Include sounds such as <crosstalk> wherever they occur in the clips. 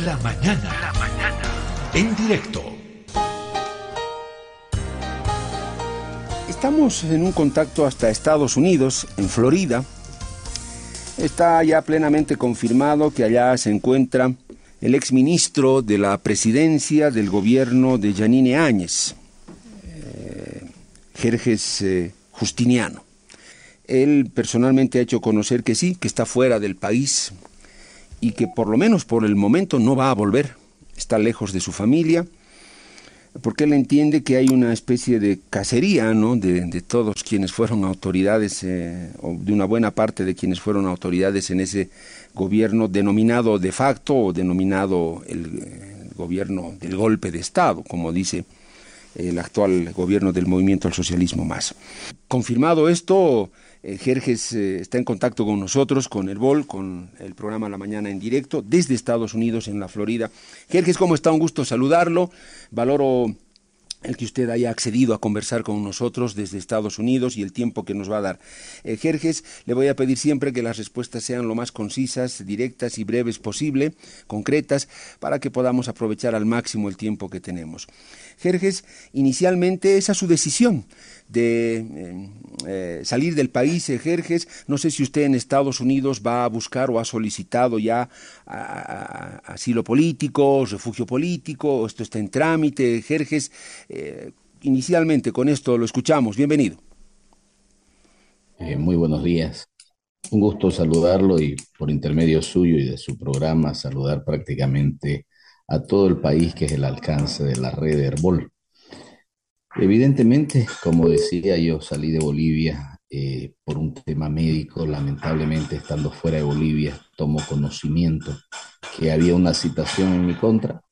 La mañana. La mañana. En directo. Estamos en un contacto hasta Estados Unidos, en Florida. Está ya plenamente confirmado que allá se encuentra el exministro de la presidencia del gobierno de Yanine Áñez, eh, Jerjes eh, Justiniano. Él personalmente ha hecho conocer que sí, que está fuera del país y que por lo menos por el momento no va a volver. Está lejos de su familia, porque él entiende que hay una especie de cacería ¿no? de, todos quienes fueron autoridades, eh, o de una buena parte de quienes fueron autoridades en ese gobierno denominado de facto o denominado el, el gobierno del golpe de Estado, como dice el actual gobierno del movimiento al socialismo más. Confirmado esto, eh, Jerjes eh, está en contacto con nosotros, con el BOL, con el programa La Mañana en directo, desde Estados Unidos, en la Florida. Jerjes, ¿cómo está? Un gusto saludarlo. Valoro el que usted haya accedido a conversar con nosotros desde Estados Unidos y el tiempo que nos va a dar. Eh, Jerjes, le voy a pedir siempre que las respuestas sean lo más concisas, directas y breves posible, concretas, para que podamos aprovechar al máximo el tiempo que tenemos. Jerjes, inicialmente esa es su decisión de eh, eh, salir del país, Jerjes. No sé si usted en Estados Unidos va a buscar o ha solicitado ya asilo político, refugio político, esto está en trámite, Jerjes. Eh, inicialmente con esto lo escuchamos. Bienvenido. muy buenos días. Un gusto saludarlo y por intermedio suyo y de su programa saludar prácticamente a todo el país que es el alcance de la red de Herbol. Evidentemente, como decía, yo salí de Bolivia eh, por un tema médico, lamentablemente estando fuera de Bolivia, tomo conocimiento que había una citación en mi contra.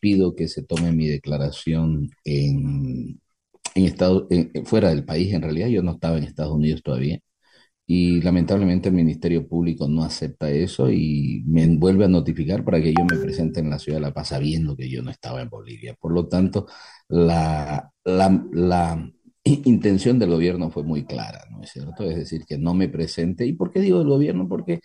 Pido que se tome mi declaración en, en fuera del país, en realidad yo no estaba en Estados Unidos todavía y lamentablemente el Ministerio Público no acepta eso y me vuelve a notificar para que yo me presente en la ciudad de La Paz sabiendo que yo no estaba en Bolivia. Por lo tanto, la, la, intención del gobierno fue muy clara, ¿no es cierto? Es decir, que no me presente. ¿Y por qué digo del gobierno? Porque,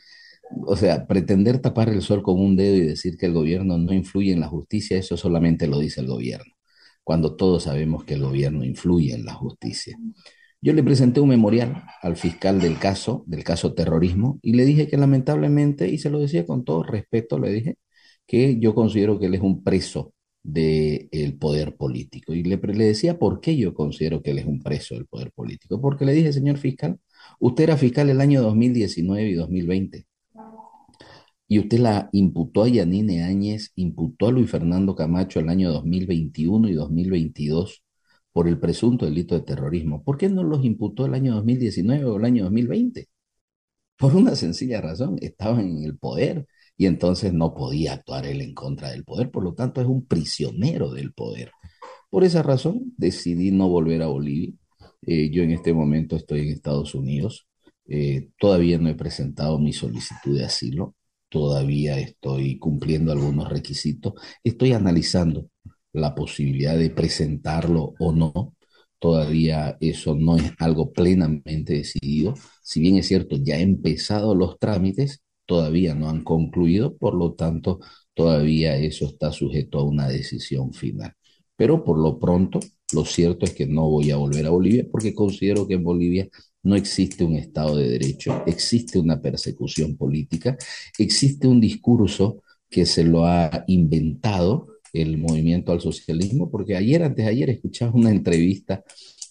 o sea, pretender tapar el sol con un dedo y decir que el gobierno no influye en la justicia, eso solamente lo dice el gobierno, cuando todos sabemos que el gobierno influye en la justicia. Yo le presenté un memorial al fiscal del caso, del caso terrorismo, y le dije que lamentablemente, y se lo decía con todo respeto, le dije que yo considero que él es un preso del poder político. Y le, le decía por qué yo considero que él es un preso del poder político. Porque le dije, señor fiscal, usted era fiscal el año 2019 y 2020. Y usted la imputó a Yanine Áñez, imputó a Luis Fernando Camacho el año 2021 y 2022 por el presunto delito de terrorismo. ¿Por qué no los imputó el año 2019 o el año 2020? Por una sencilla razón, estaban en el poder y entonces no podía actuar él en contra del poder, por lo tanto es un prisionero del poder. Por esa razón decidí no volver a Bolivia. Eh, yo en este momento estoy en Estados Unidos. Eh, todavía no he presentado mi solicitud de asilo. Todavía estoy cumpliendo algunos requisitos. Estoy analizando la posibilidad de presentarlo o no. Todavía eso no es algo plenamente decidido. Si bien es cierto, ya han empezado los trámites, todavía no han concluido, por lo tanto, todavía eso está sujeto a una decisión final. Pero por lo pronto, lo cierto es que no voy a volver a Bolivia porque considero que en Bolivia no existe un Estado de Derecho, existe una persecución política, existe un discurso que se lo ha inventado el movimiento al socialismo, porque ayer, antes de ayer, escuchaba una entrevista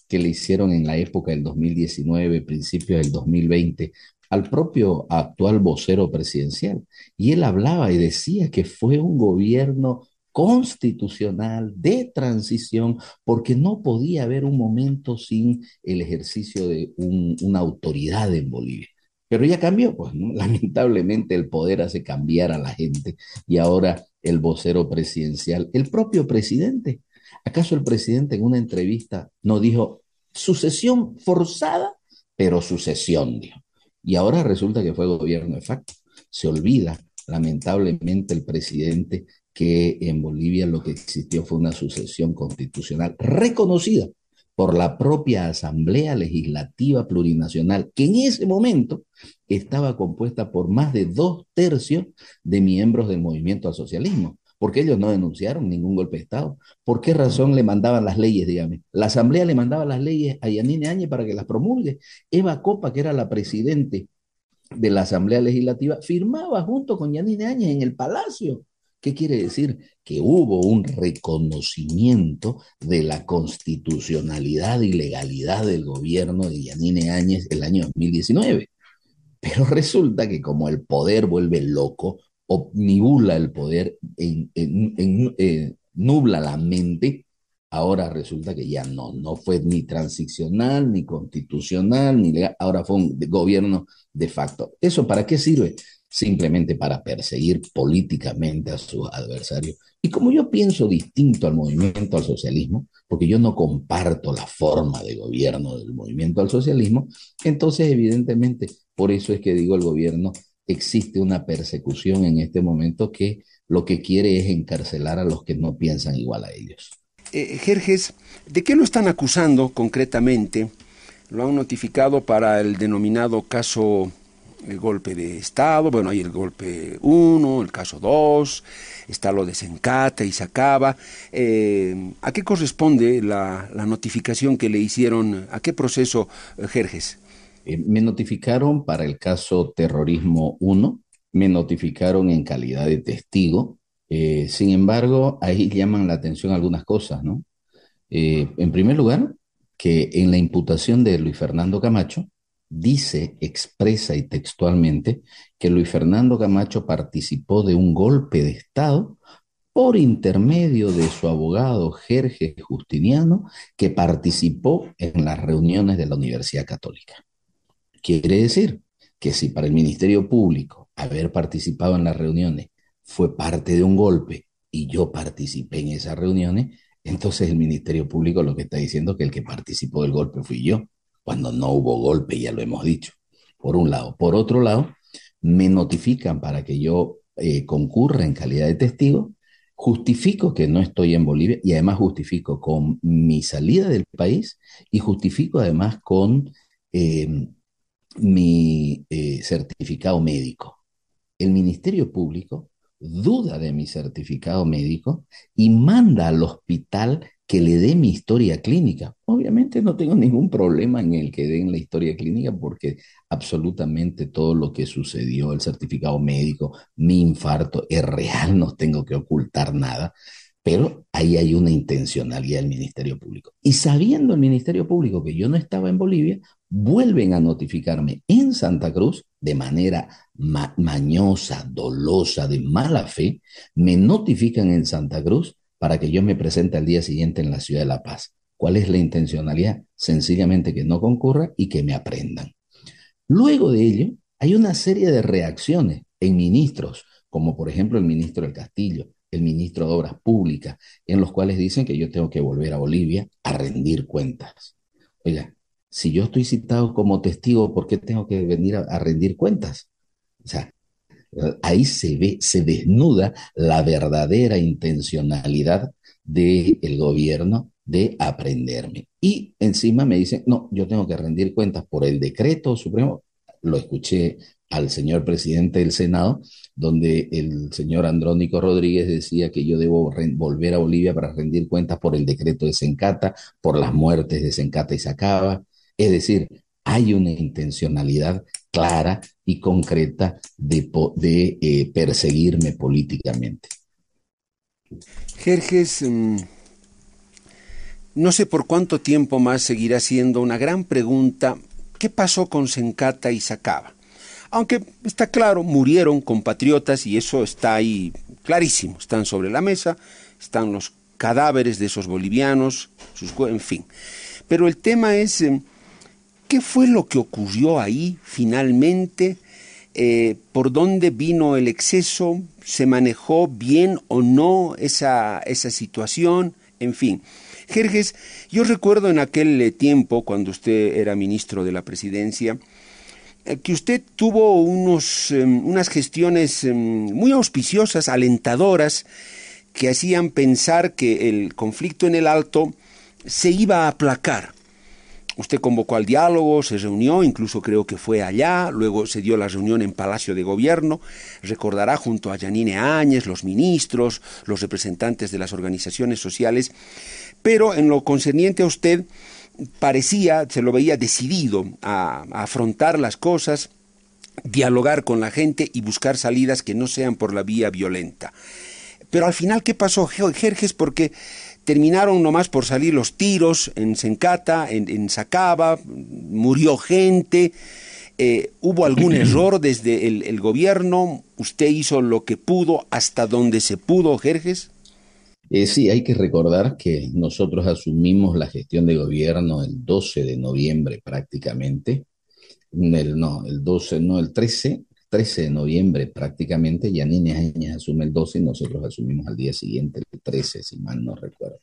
que le hicieron en la época del 2019, principios del 2020, al propio actual vocero presidencial. Y él hablaba y decía que fue un gobierno constitucional de transición, porque no podía haber un momento sin el ejercicio de una autoridad en Bolivia. Pero ya cambió, pues <laughs> lamentablemente el poder hace cambiar a la gente y ahora el vocero presidencial, el propio presidente. ¿Acaso el presidente en una entrevista no dijo sucesión forzada, pero sucesión, dijo? Y ahora resulta que fue gobierno de facto. Se olvida, lamentablemente, el presidente que en Bolivia lo que existió fue una sucesión constitucional reconocida por la propia Asamblea Legislativa Plurinacional, que en ese momento estaba compuesta por más de dos tercios de miembros del movimiento al socialismo, porque ellos no denunciaron ningún golpe de Estado. ¿Por qué razón le mandaban las leyes, dígame? La Asamblea le mandaba las leyes a Yanine Áñez para que las promulgue. Eva Copa, que era la presidente de la Asamblea Legislativa, firmaba junto con Yanine Áñez en el Palacio ¿Qué quiere decir? Que hubo un reconocimiento de la constitucionalidad y legalidad del gobierno de Yanine Áñez el año 2019. Pero resulta que como el poder vuelve loco, omnibula el poder, eh, nubla la mente, ahora resulta que ya no, no fue ni transicional, ni constitucional, ni legal, ahora fue un gobierno de facto. ¿Eso para qué sirve? Simplemente para perseguir políticamente a sus adversarios. Y como yo pienso distinto al movimiento al socialismo, porque yo no comparto la forma de gobierno del movimiento al socialismo, entonces evidentemente por eso es que digo el gobierno existe una persecución en este momento que lo que quiere es encarcelar a los que no piensan igual a ellos. Eh, Jerjes, ¿de qué lo están acusando concretamente? Lo han notificado para el denominado caso el golpe de Estado, bueno, hay el golpe 1, el caso 2, está lo de Sencata y Sacaba. Eh, ¿A qué corresponde la, notificación que le hicieron? ¿A qué proceso, eh, Jerjes? Eh, me notificaron para el caso terrorismo 1, me notificaron en calidad de testigo. sin embargo, ahí llaman la atención algunas cosas, ¿no? en primer lugar, que en la imputación de Luis Fernando Camacho, dice expresa y textualmente que Luis Fernando Camacho participó de un golpe de Estado por intermedio de su abogado Jerge Justiniano, que participó en las reuniones de la Universidad Católica. Quiere decir que si para el Ministerio Público haber participado en las reuniones fue parte de un golpe y yo participé en esas reuniones, entonces el Ministerio Público lo que está diciendo es que el que participó del golpe fui yo cuando no hubo golpe, ya lo hemos dicho, por un lado. Por otro lado, me notifican para que yo eh, concurra en calidad de testigo, justifico que no estoy en Bolivia y además justifico con mi salida del país y justifico además con em, mi eh, certificado médico. El Ministerio Público duda de mi certificado médico y manda al hospital que le dé mi historia clínica. Obviamente no tengo ningún problema en el que den la historia clínica porque absolutamente todo lo que sucedió, el certificado médico, mi infarto, es real, no tengo que ocultar nada, pero ahí hay una intencionalidad del Ministerio Público. Y sabiendo el Ministerio Público que yo no estaba en Bolivia, vuelven a notificarme en Santa Cruz de manera mañosa, dolosa, de mala fe, me notifican en Santa Cruz para que yo me presente al día siguiente en la ciudad de La Paz. ¿Cuál es la intencionalidad? Sencillamente que no concurra y que me aprendan. Luego de ello, hay una serie de reacciones en ministros, como por ejemplo el ministro del Castillo, el ministro de Obras Públicas, en los cuales dicen que yo tengo que volver a Bolivia a rendir cuentas. Oiga, si yo estoy citado como testigo, ¿por qué tengo que venir a, rendir cuentas? O sea, ahí se ve, se desnuda la verdadera intencionalidad del gobierno de aprenderme. Y encima me dicen, no, yo tengo que rendir cuentas por el decreto supremo. Lo escuché al señor presidente del Senado, donde el señor Andrónico Rodríguez decía que yo debo volver a Bolivia para rendir cuentas por el decreto de Sencata, por las muertes de Sencata y Sacaba. Es decir, hay una intencionalidad clara y concreta de, eh, perseguirme políticamente. Jerjes, mm, no sé por cuánto tiempo más seguirá siendo una gran pregunta, ¿qué pasó con Sencata y Sacaba? Aunque está claro, murieron compatriotas y eso está ahí clarísimo, están sobre la mesa, están los cadáveres de esos bolivianos, sus, en fin. Pero el tema es, em, ¿qué fue lo que ocurrió ahí finalmente? Eh, por dónde vino el exceso, se manejó bien o no esa, esa situación, en fin. Jerjes, yo recuerdo en aquel eh, tiempo, cuando usted era ministro de la presidencia, eh, que usted tuvo unos, em, unas gestiones em, muy auspiciosas, alentadoras, que hacían pensar que el conflicto en el Alto se iba a aplacar. Usted convocó al diálogo, se reunió, incluso creo que fue allá, luego se dio la reunión en Palacio de Gobierno, recordará junto a Yanine Áñez, los ministros, los representantes de las organizaciones sociales, pero en lo concerniente a usted parecía, se lo veía decidido a, afrontar las cosas, dialogar con la gente y buscar salidas que no sean por la vía violenta. Pero al final, ¿qué pasó, Jerjes? Porque terminaron nomás por salir los tiros en Sencata, en, en Sacaba, murió gente. Eh, ¿Hubo algún <clears throat> error desde el, gobierno? ¿Usted hizo lo que pudo hasta donde se pudo, Jerjes? Eh, sí, hay que recordar que nosotros asumimos la gestión de gobierno el 12 de noviembre prácticamente. El, no, el 12, no, el 13, 13 de noviembre prácticamente, Yanine Áñez asume el 12 y nosotros asumimos al día siguiente, el 13, si mal no recuerdo.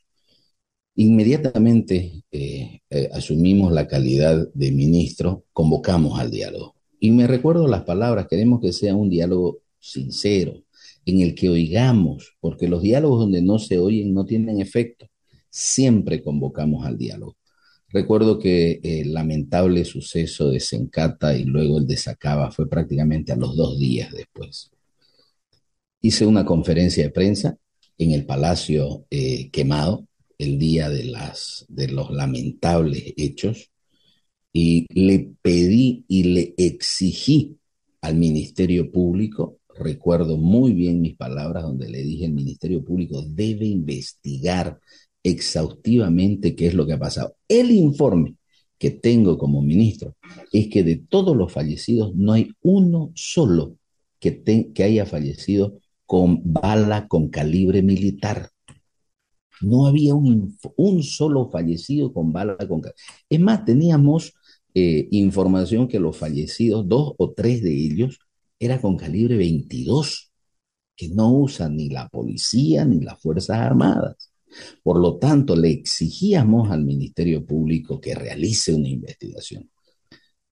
Inmediatamente eh, eh, asumimos la calidad de ministro, convocamos al diálogo. Y me recuerdo las palabras, queremos que sea un diálogo sincero, en el que oigamos, porque los diálogos donde no se oyen no tienen efecto. Siempre convocamos al diálogo. Recuerdo que el lamentable suceso de Sencata y luego el de Sacaba fue prácticamente a los dos días después. Hice una conferencia de prensa en el Palacio eh, Quemado el día de, de los lamentables hechos y le pedí y le exigí al Ministerio Público, recuerdo muy bien mis palabras donde le dije el Ministerio Público debe investigar exhaustivamente qué es lo que ha pasado. El informe que tengo como ministro es que de todos los fallecidos no hay uno solo que, que haya fallecido con bala con calibre militar. No había un, un solo fallecido con bala con calibre. Es más, teníamos eh, información que los fallecidos, dos o tres de ellos, era con calibre 22, que no usan ni la policía ni las Fuerzas Armadas. Por lo tanto, le exigíamos al Ministerio Público que realice una investigación.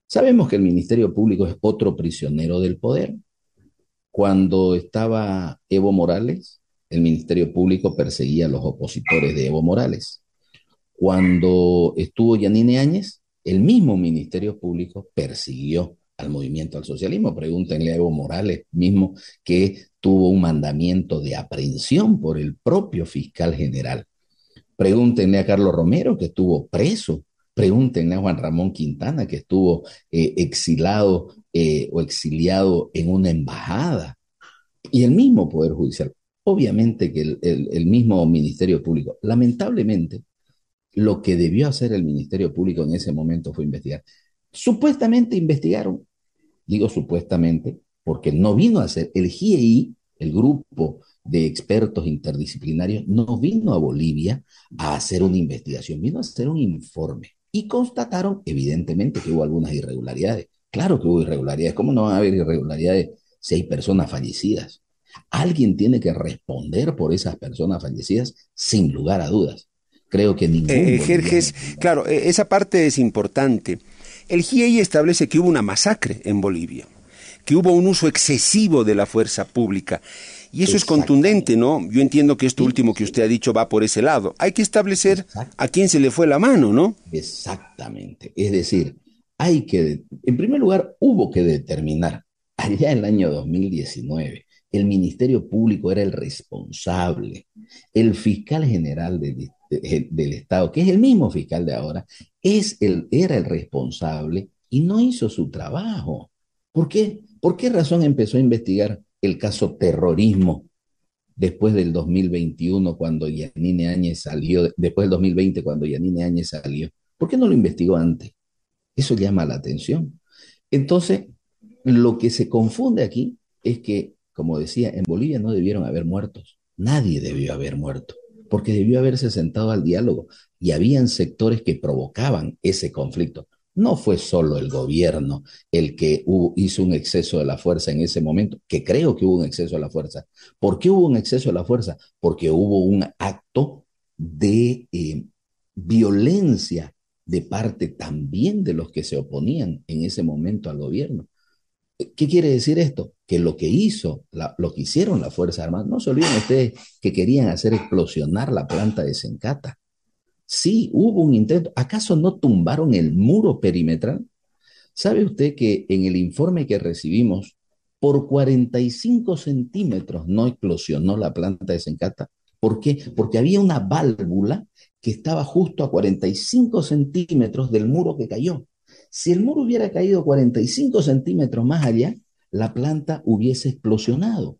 Sabemos que el Ministerio Público es otro prisionero del poder. Cuando estaba Evo Morales, el Ministerio Público perseguía a los opositores de Evo Morales. Cuando estuvo Yanine Áñez, el mismo Ministerio Público persiguió al movimiento al socialismo. Pregúntenle a Evo Morales mismo que tuvo un mandamiento de aprehensión por el propio fiscal general. Pregúntenle a Carlos Romero que estuvo preso. Pregúntenle a Juan Ramón Quintana que estuvo eh, exilado eh, o exiliado en una embajada. Y el mismo Poder Judicial. Obviamente que el mismo Ministerio Público, lamentablemente, lo que debió hacer el Ministerio Público en ese momento fue investigar. Supuestamente investigaron digo supuestamente, porque no vino a ser, el GIEI, el grupo de expertos interdisciplinarios, no vino a Bolivia a hacer una investigación, vino a hacer un informe y constataron evidentemente que hubo algunas irregularidades. Claro que hubo irregularidades, ¿cómo no va a haber irregularidades si hay personas fallecidas? Alguien tiene que responder por esas personas fallecidas sin lugar a dudas. Creo que ningún... Eh, Jerjes, claro, e, esa parte es importante. El GIEI establece que hubo una masacre en Bolivia, que hubo un uso excesivo de la fuerza pública. Y eso es contundente, ¿no? Yo entiendo que esto último que usted ha dicho va por ese lado. Hay que establecer a quién se le fue la mano, ¿no? Exactamente. Es decir, hay que, en primer lugar, hubo que determinar, allá en el año 2019, el Ministerio Público era el responsable, el fiscal general del, del Estado, que es el mismo fiscal de ahora, es el, era el responsable y no hizo su trabajo. ¿Por qué? ¿Por qué razón empezó a investigar el caso terrorismo después del 2021 cuando Yanine Áñez salió, después del 2020 cuando Yanine Áñez salió? ¿Por qué no lo investigó antes? Eso llama la atención. Entonces, lo que se confunde aquí es que, como decía, en Bolivia no debieron haber muertos. Nadie debió haber muerto porque debió haberse sentado al diálogo y habían sectores que provocaban ese conflicto. No fue solo el gobierno el que hizo un exceso de la fuerza en ese momento, que creo que hubo un exceso de la fuerza. ¿Por qué hubo un exceso de la fuerza? Porque hubo un acto de eh, violencia de parte también de los que se oponían en ese momento al gobierno. ¿Qué quiere decir esto? Que lo que hizo, lo que hicieron las Fuerzas Armadas, no se olviden ustedes que querían hacer explosionar la planta de Sencata. Sí, hubo un intento. ¿Acaso no tumbaron el muro perimetral? ¿Sabe usted que en el informe que recibimos, por 45 centímetros no explosionó la planta de Sencata? ¿Por qué? Porque había una válvula que estaba justo a 45 centímetros del muro que cayó. Si el muro hubiera caído 45 centímetros más allá, la planta hubiese explosionado.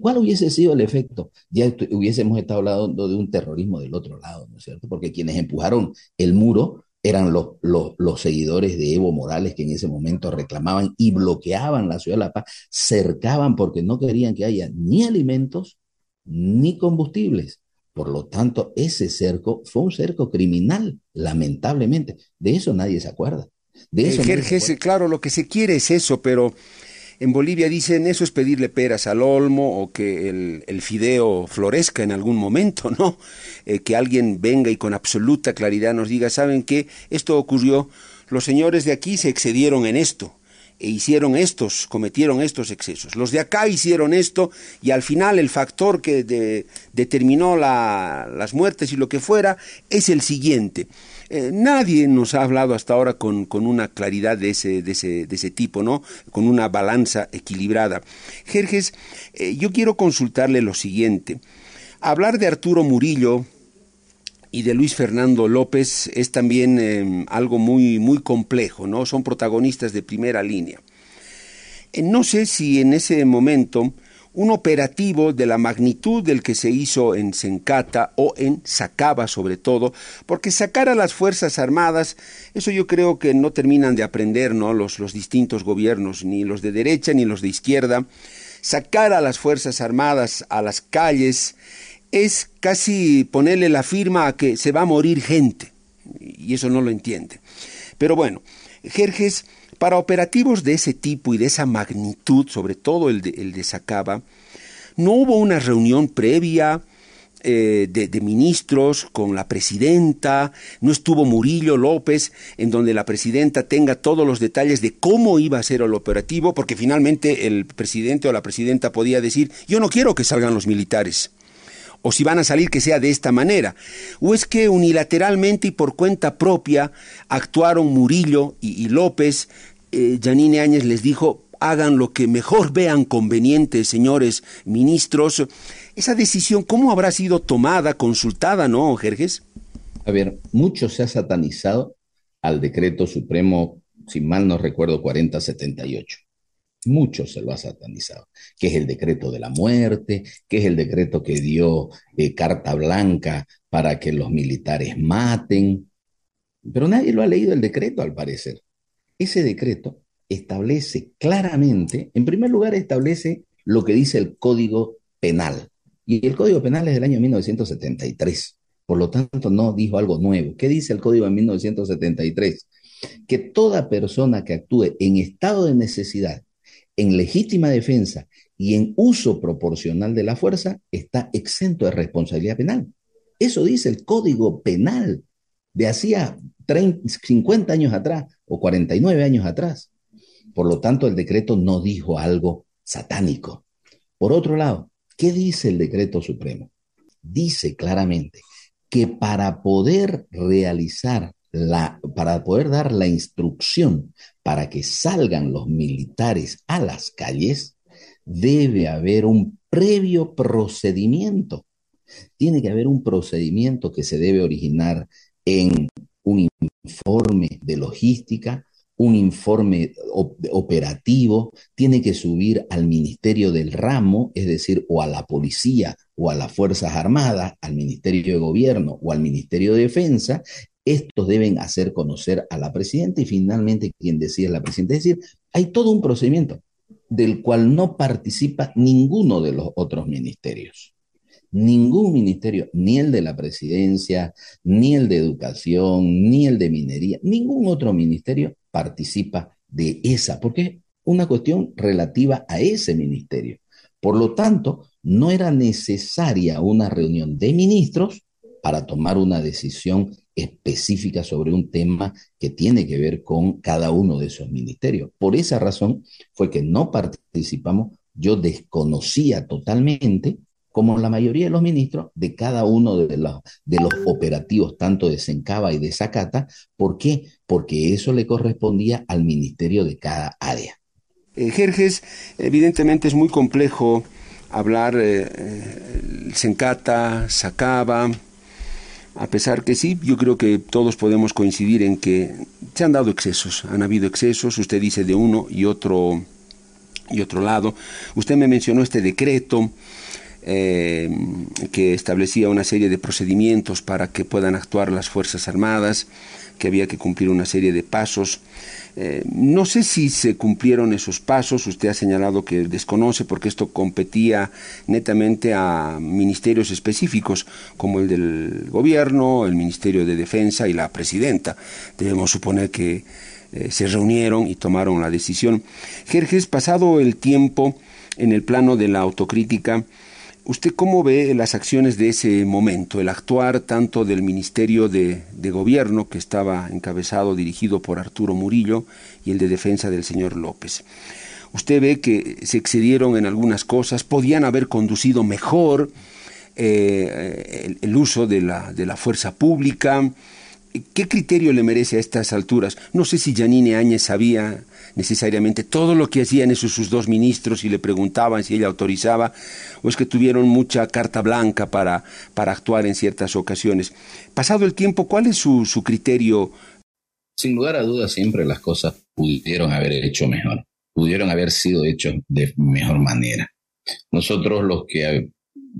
¿Cuál hubiese sido el efecto? Ya hubiésemos estado hablando de un terrorismo del otro lado, ¿no es cierto? Porque quienes empujaron el muro eran los, los, seguidores de Evo Morales que en ese momento reclamaban y bloqueaban la ciudad de La Paz, cercaban porque no querían que haya ni alimentos ni combustibles. Por lo tanto, ese cerco fue un cerco criminal, lamentablemente. De eso nadie se acuerda. De eso claro, lo que se quiere es eso, pero en Bolivia dicen eso es pedirle peras al olmo o que el, fideo florezca en algún momento, <laughs> ¿no? Eh, que alguien venga y con absoluta claridad nos diga, ¿saben qué? Esto ocurrió, los señores de aquí se excedieron en esto e hicieron estos, cometieron estos excesos. Los de acá hicieron esto y al final el factor que determinó las muertes y lo que fuera es el siguiente. Eh, nadie nos ha hablado hasta ahora con, una claridad de ese, de, ese, de ese, tipo, ¿no? Con una balanza equilibrada. Jerjes, eh, yo quiero consultarle lo siguiente. Hablar de Arturo Murillo, y de Luis Fernando López es también em, algo muy, muy complejo, ¿no? Son protagonistas de primera línea. Eh, no sé si en ese momento un operativo de la magnitud del que se hizo en Sencata o en Sacaba sobre todo, porque sacar a las Fuerzas Armadas, eso yo creo que no terminan de aprender ¿no? los, los distintos gobiernos, ni los de derecha ni los de izquierda, sacar a las Fuerzas Armadas a las calles, es casi ponerle la firma a que se va a morir gente, y eso no lo entiende. Pero bueno, Jerjes, para operativos de ese tipo y de esa magnitud, sobre todo el de, el de Sacaba, no hubo una reunión previa, eh, de, de, ministros con la presidenta, no estuvo Murillo López, en donde la presidenta tenga todos los detalles de cómo iba a ser el operativo, porque finalmente el presidente o la presidenta podía decir, yo no quiero que salgan los militares o si van a salir que sea de esta manera, o es que unilateralmente y por cuenta propia actuaron Murillo y, López, eh, Janine Áñez les dijo, hagan lo que mejor vean conveniente, señores ministros. Esa decisión, ¿cómo habrá sido tomada, consultada, no, Jerjes? A ver, mucho se ha satanizado al decreto supremo, si mal no recuerdo, 4078 mucho se lo ha satanizado, que es el decreto de la muerte, que es el decreto que dio eh, carta blanca para que los militares maten, pero nadie lo ha leído el decreto al parecer. Ese decreto establece claramente, en primer lugar establece lo que dice el Código Penal, y el Código Penal es del año 1973, por lo tanto no dijo algo nuevo. ¿Qué dice el Código de 1973? Que toda persona que actúe en estado de necesidad en legítima defensa y en uso proporcional de la fuerza está exento de responsabilidad penal. Eso dice el Código Penal de hacía 50 años atrás o 49 años atrás. Por lo tanto, el decreto no dijo algo satánico. Por otro lado, ¿qué dice el decreto supremo? Dice claramente que para poder realizar la, para poder dar la instrucción para que salgan los militares a las calles, debe haber un previo procedimiento. Tiene que haber un procedimiento que se debe originar en un informe de logística, un informe operativo, tiene que subir al Ministerio del Ramo, es decir, o a la policía o a las Fuerzas Armadas, al Ministerio de Gobierno o al Ministerio de Defensa, estos deben hacer conocer a la presidenta y finalmente quien decide es la presidenta. Es decir, hay todo un procedimiento del cual no participa ninguno de los otros ministerios. Ningún ministerio, ni el de la presidencia, ni el de educación, ni el de minería, ningún otro ministerio participa de esa, porque es una cuestión relativa a ese ministerio. Por lo tanto, no era necesaria una reunión de ministros para tomar una decisión específica sobre un tema que tiene que ver con cada uno de esos ministerios. Por esa razón fue que no participamos, yo desconocía totalmente como la mayoría de los ministros, de cada uno de los, operativos, tanto de Sencaba y de Zacata. ¿Por qué? Porque eso le correspondía al ministerio de cada área. Eh, Jerjes, evidentemente es muy complejo hablar eh, Sencata, Sacaba, a pesar que sí, yo creo que todos podemos coincidir en que se han dado excesos, han habido excesos, usted dice de uno y otro y otro lado. Usted me mencionó este decreto eh, que establecía una serie de procedimientos para que puedan actuar las Fuerzas Armadas, que había que cumplir una serie de pasos. Eh, no sé si se cumplieron esos pasos, usted ha señalado que desconoce porque esto competía netamente a ministerios específicos como el del gobierno, el Ministerio de Defensa y la presidenta. Debemos suponer que eh, se reunieron y tomaron la decisión. Jerjes, pasado el tiempo en el plano de la autocrítica, ¿usted cómo ve las acciones de ese momento, el actuar tanto del Ministerio de, Gobierno, que estaba encabezado, dirigido por Arturo Murillo, y el de Defensa del señor López? ¿Usted ve que se excedieron en algunas cosas, podían haber conducido mejor eh, el, uso de la, de la fuerza pública? ¿Qué criterio le merece a estas alturas? No sé si Janine Áñez sabía necesariamente todo lo que hacían esos sus dos ministros y le preguntaban si ella autorizaba, o es que tuvieron mucha carta blanca para, para actuar en ciertas ocasiones. Pasado el tiempo, ¿cuál es su, su criterio? Sin lugar a dudas, siempre las cosas pudieron haber hecho mejor, pudieron haber sido hechas de mejor manera. Nosotros los que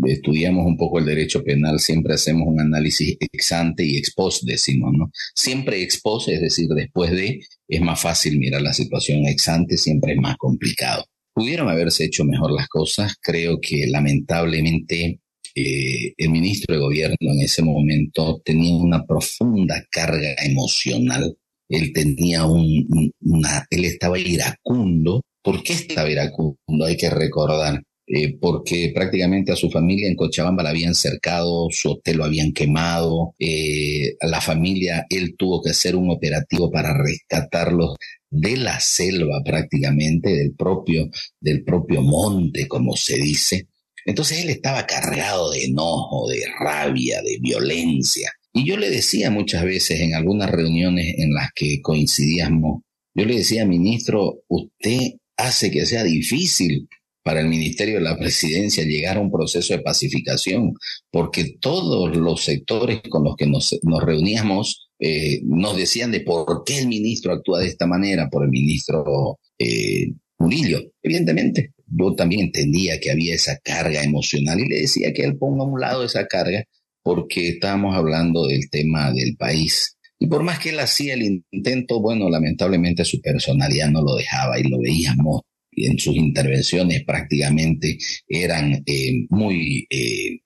estudiamos un poco el derecho penal, siempre hacemos un análisis ex ante y ex post, decimos, ¿no? Siempre ex post, es decir, después de, es más fácil mirar la situación ex ante, siempre es más complicado. Pudieron haberse hecho mejor las cosas, creo que lamentablemente eh, el ministro de gobierno en ese momento tenía una profunda carga emocional, él tenía un, una, él estaba iracundo. ¿Por qué estaba iracundo? Hay que recordar eh, porque prácticamente a su familia en Cochabamba la habían cercado, su hotel lo habían quemado, eh, a la familia él tuvo que hacer un operativo para rescatarlos de la selva prácticamente, del propio, del propio monte, como se dice. Entonces él estaba cargado de enojo, de rabia, de violencia. Y yo le decía muchas veces en algunas reuniones en las que coincidíamos, yo le decía, ministro, usted hace que sea difícil para el Ministerio de la Presidencia llegar a un proceso de pacificación, porque todos los sectores con los que nos, reuníamos eh, nos decían de por qué el ministro actúa de esta manera, por el ministro eh, Murillo. Evidentemente, yo también entendía que había esa carga emocional y le decía que él ponga a un lado esa carga porque estábamos hablando del tema del país. Y por más que él hacía el intento, bueno, lamentablemente su personalidad no lo dejaba y lo veíamos en sus intervenciones prácticamente eran eh, muy eh,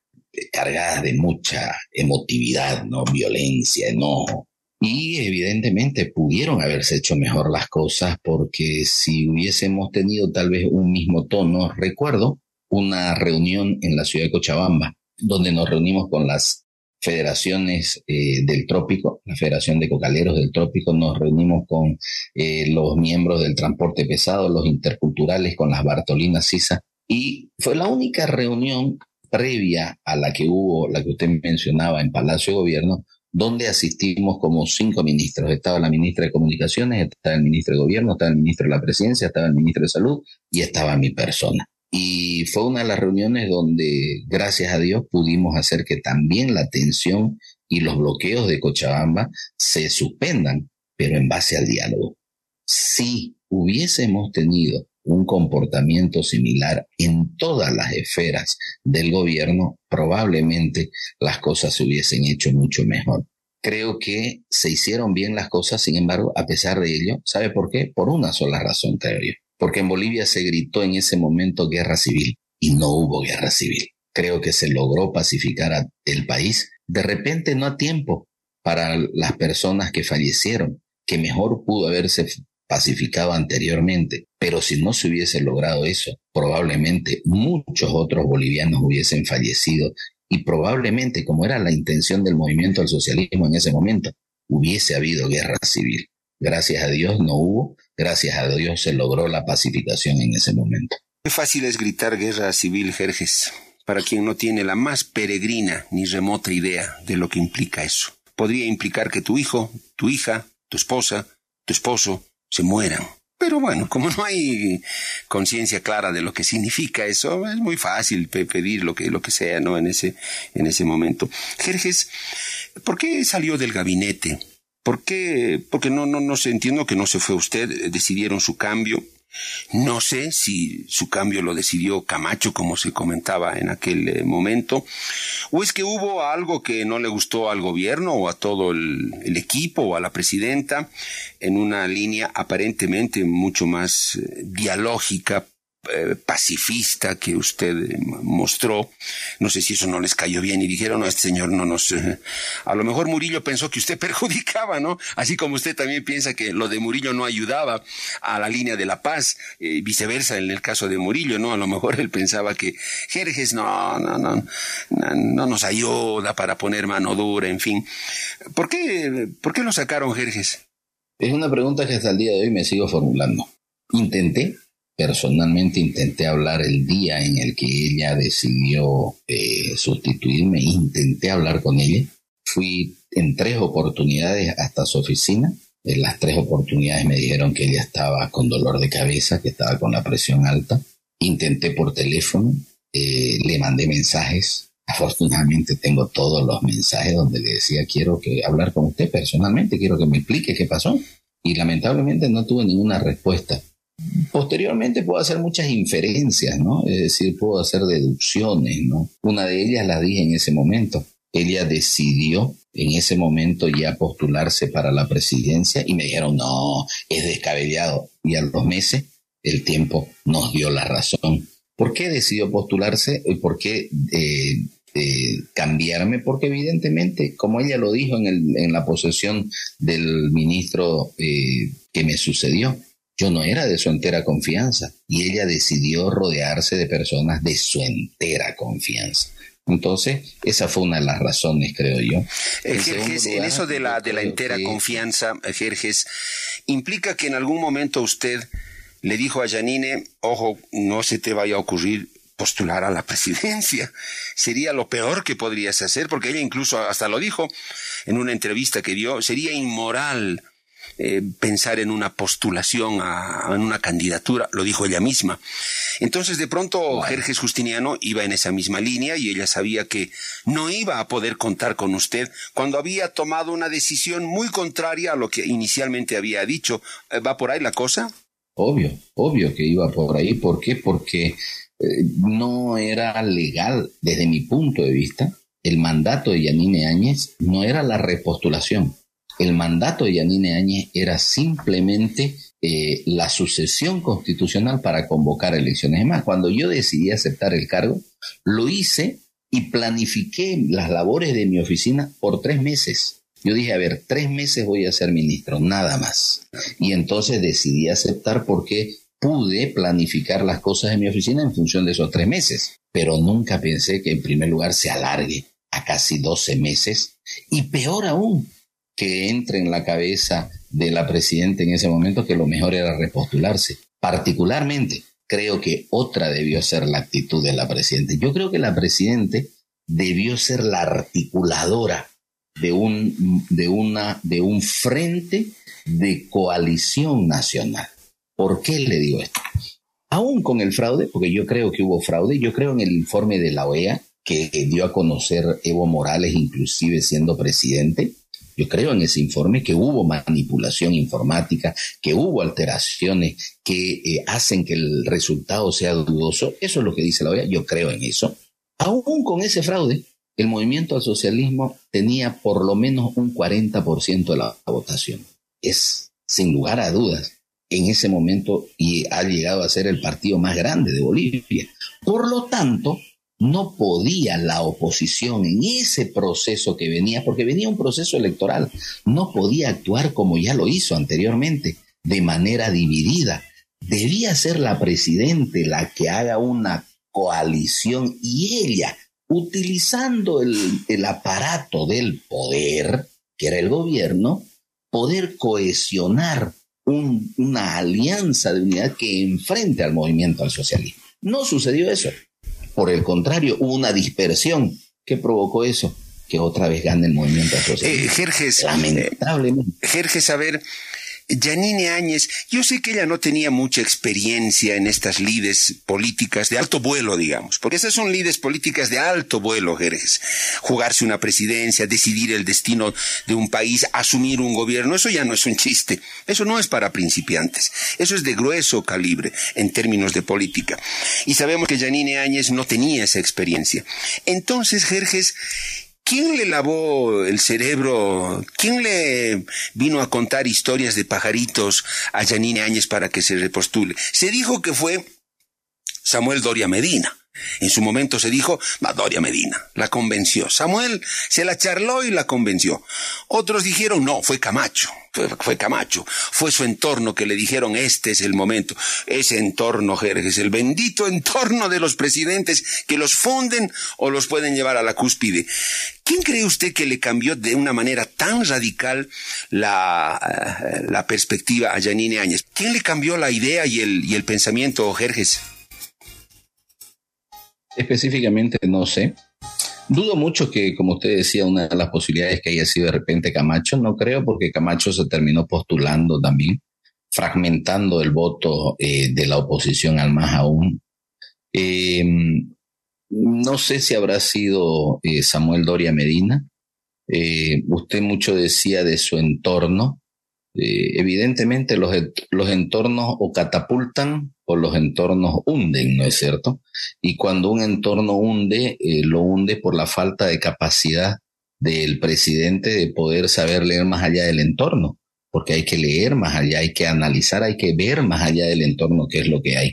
cargadas de mucha emotividad, ¿no? Violencia, enojo. Y evidentemente pudieron haberse hecho mejor las cosas porque si hubiésemos tenido tal vez un mismo tono, recuerdo una reunión en la ciudad de Cochabamba, donde nos reunimos con las federaciones eh, del trópico, la Federación de Cocaleros del Trópico, nos reunimos con eh, los miembros del transporte pesado, los interculturales, con las Bartolinas CISA, y fue la única reunión previa a la que hubo, la que usted mencionaba en Palacio de Gobierno, donde asistimos como cinco ministros. Estaba la ministra de Comunicaciones, estaba el ministro de Gobierno, estaba el ministro de la Presidencia, estaba el ministro de Salud y estaba mi persona. Y fue una de las reuniones donde, gracias a Dios, pudimos hacer que también la tensión y los bloqueos de Cochabamba se suspendan, pero en base al diálogo. Si hubiésemos tenido un comportamiento similar en todas las esferas del gobierno, probablemente las cosas se hubiesen hecho mucho mejor. Creo que se hicieron bien las cosas, sin embargo, a pesar de ello, ¿sabe por qué? Por una sola razón, creo yo porque en Bolivia se gritó en ese momento guerra civil y no hubo guerra civil. Creo que se logró pacificar el país, de repente no a tiempo para las personas que fallecieron, que mejor pudo haberse pacificado anteriormente, pero si no se hubiese logrado eso, probablemente muchos otros bolivianos hubiesen fallecido y probablemente, como era la intención del movimiento al socialismo en ese momento, hubiese habido guerra civil. Gracias a Dios no hubo, gracias a Dios se logró la pacificación en ese momento. Qué fácil es gritar guerra civil, Jerjes. para quien no tiene la más peregrina ni remota idea de lo que implica eso. Podría implicar que tu hijo, tu hija, tu esposa, tu esposo se mueran. Pero bueno, como no hay conciencia clara de lo que significa eso, es muy fácil pedir lo que, lo que sea, ¿no? En ese, en ese momento. Jerjes, ¿por qué salió del gabinete? ¿Por qué? Porque no, no, no sé, entiendo que no se fue usted, decidieron su cambio. No sé si su cambio lo decidió Camacho, como se comentaba en aquel eh, momento, o es que hubo algo que no le gustó al gobierno o a todo el, el equipo o a la presidenta en una línea aparentemente mucho más eh, dialógica, eh, pacifista que usted eh, mostró. No sé si eso no les cayó bien y dijeron, no, este señor no nos... Eh, a lo mejor Murillo pensó que usted <laughs> perjudicaba, ¿no? Así como usted también piensa que lo de Murillo no ayudaba a la línea de la paz, viceversa en el caso de Murillo, ¿no? A lo mejor él pensaba que Jerjes no, no, no, no, no nos ayuda para poner mano dura, en fin. ¿Por qué, por qué lo sacaron Jerjes? Es una pregunta que hasta el día de hoy me sigo formulando. Intenté Personalmente intenté hablar el día en el que ella decidió eh, sustituirme, intenté hablar con ella. Fui en tres oportunidades hasta su oficina. En las tres oportunidades me dijeron que ella estaba con dolor de cabeza, que estaba con la presión alta. Intenté por teléfono, eh, le mandé mensajes. Afortunadamente tengo todos los mensajes donde le decía quiero que hablar con usted personalmente, quiero que me explique qué pasó. Y lamentablemente no tuve ninguna respuesta. Posteriormente puedo hacer muchas inferencias, ¿no? Es decir, puedo hacer deducciones, ¿no? Una de ellas la dije en ese momento. Ella decidió en ese momento ya postularse para la presidencia y me dijeron, no, es descabellado. Y a los meses el tiempo nos dio la razón. ¿Por qué decidió postularse y por qué eh, eh, cambiarme? Porque evidentemente, como ella lo dijo en, el, en la posesión del ministro eh, que me sucedió, yo no era de su entera confianza y ella decidió rodearse de personas de su entera confianza. Entonces, esa fue una de las razones, creo yo. Jerjes, en eso de la, de la entera confianza, Jerjes, implica que en algún momento usted le dijo a Janine, ojo, no se te vaya a ocurrir postular a la <laughs> presidencia. Sería lo peor que podrías hacer, porque ella incluso hasta lo dijo en una entrevista que dio, sería inmoral eh, pensar en una postulación a, en una candidatura, lo dijo ella misma. Entonces de pronto Jerjes Justiniano iba en esa misma línea y ella sabía que no iba a poder contar con usted cuando había tomado una decisión muy contraria a lo que inicialmente había dicho. Eh, ¿Va por ahí la cosa? Obvio, obvio que iba por ahí. ¿Por qué? Porque eh, no era legal desde mi punto de vista. El mandato de Yanine Áñez no era la repostulación el mandato de Yanine Áñez era simplemente eh, la sucesión constitucional para convocar elecciones. Es más, cuando yo decidí aceptar el cargo, lo hice y planifiqué las labores de mi oficina por tres meses. Yo dije, a ver, tres meses voy a ser ministro, nada más. Y entonces decidí aceptar porque pude planificar las cosas de mi oficina en función de esos tres meses. Pero nunca pensé que en primer lugar se alargue a casi 12 meses. Y peor aún, que entre en la cabeza de la presidenta en ese momento que lo mejor era repostularse. Particularmente, creo que otra debió ser la actitud de la presidenta. Yo creo que la presidenta debió ser la articuladora de un, de una, de un frente de coalición nacional. ¿Por qué le digo esto? Aún con el fraude, porque yo creo que hubo fraude, yo creo en el informe de la OEA que dio a conocer Evo Morales inclusive siendo presidente, yo creo en ese informe que hubo manipulación informática, que hubo alteraciones que eh, hacen que el resultado sea dudoso. Eso es lo que dice la OEA. Yo creo en eso. Aún con ese fraude, el movimiento al socialismo tenía por lo menos un 40% de la votación. Es, sin lugar a dudas, en ese momento y ha llegado a ser el partido más grande de Bolivia. Por lo tanto, no podía la oposición en ese proceso que venía, porque venía un proceso electoral, no podía actuar como ya lo hizo anteriormente, de manera dividida. Debía ser la presidente la que haga una coalición y ella, utilizando el, aparato del poder, que era el gobierno, poder cohesionar una alianza de unidad que enfrente al movimiento al socialismo. No sucedió eso. Por el contrario, hubo una dispersión. ¿Qué provocó eso? Que otra vez gane el movimiento social. Eh, Jerjes, Lamentablemente. Eh, Jerjes, a ver, Janine Áñez, yo sé que ella no tenía mucha experiencia en estas lides políticas de alto vuelo, digamos, porque esas son lides políticas de alto vuelo, Jerez. Jugarse una presidencia, decidir el destino de un país, asumir un gobierno, eso ya no es un chiste. Eso no es para principiantes. Eso es de grueso calibre en términos de política. Y sabemos que Janine Áñez no tenía esa experiencia. Entonces, Jerjes, ¿Quién le lavó el cerebro? ¿Quién le vino a contar historias de pajaritos a Janine Áñez para que se repostule? Se dijo que fue Samuel Doria Medina. En su momento se dijo, Doria Medina, la convenció. Samuel se la charló y la convenció. Otros dijeron, no, fue Camacho, fue, Camacho. Fue su entorno que le dijeron, este es el momento. Ese entorno, Jerjes, el bendito entorno de los presidentes que los funden o los pueden llevar a la cúspide. ¿Quién cree usted que le cambió de una manera tan radical la, eh, perspectiva a Janine Áñez? ¿Quién le cambió la idea y el, y el pensamiento, Jerjes? Específicamente no sé. Dudo mucho que, como usted decía, una de las posibilidades que haya sido de repente Camacho, no creo, porque Camacho se terminó postulando también, fragmentando el voto eh, de la oposición al más aún. Em, no sé si habrá sido eh, Samuel Doria Medina. Eh, usted mucho decía de su entorno. Evidentemente los, los entornos o catapultan o los entornos hunden, ¿no es cierto? Y cuando un entorno hunde, eh, lo hunde por la falta de capacidad del presidente de poder saber leer más allá del entorno, porque hay que leer más allá, hay que analizar, hay que ver más allá del entorno qué es lo que hay.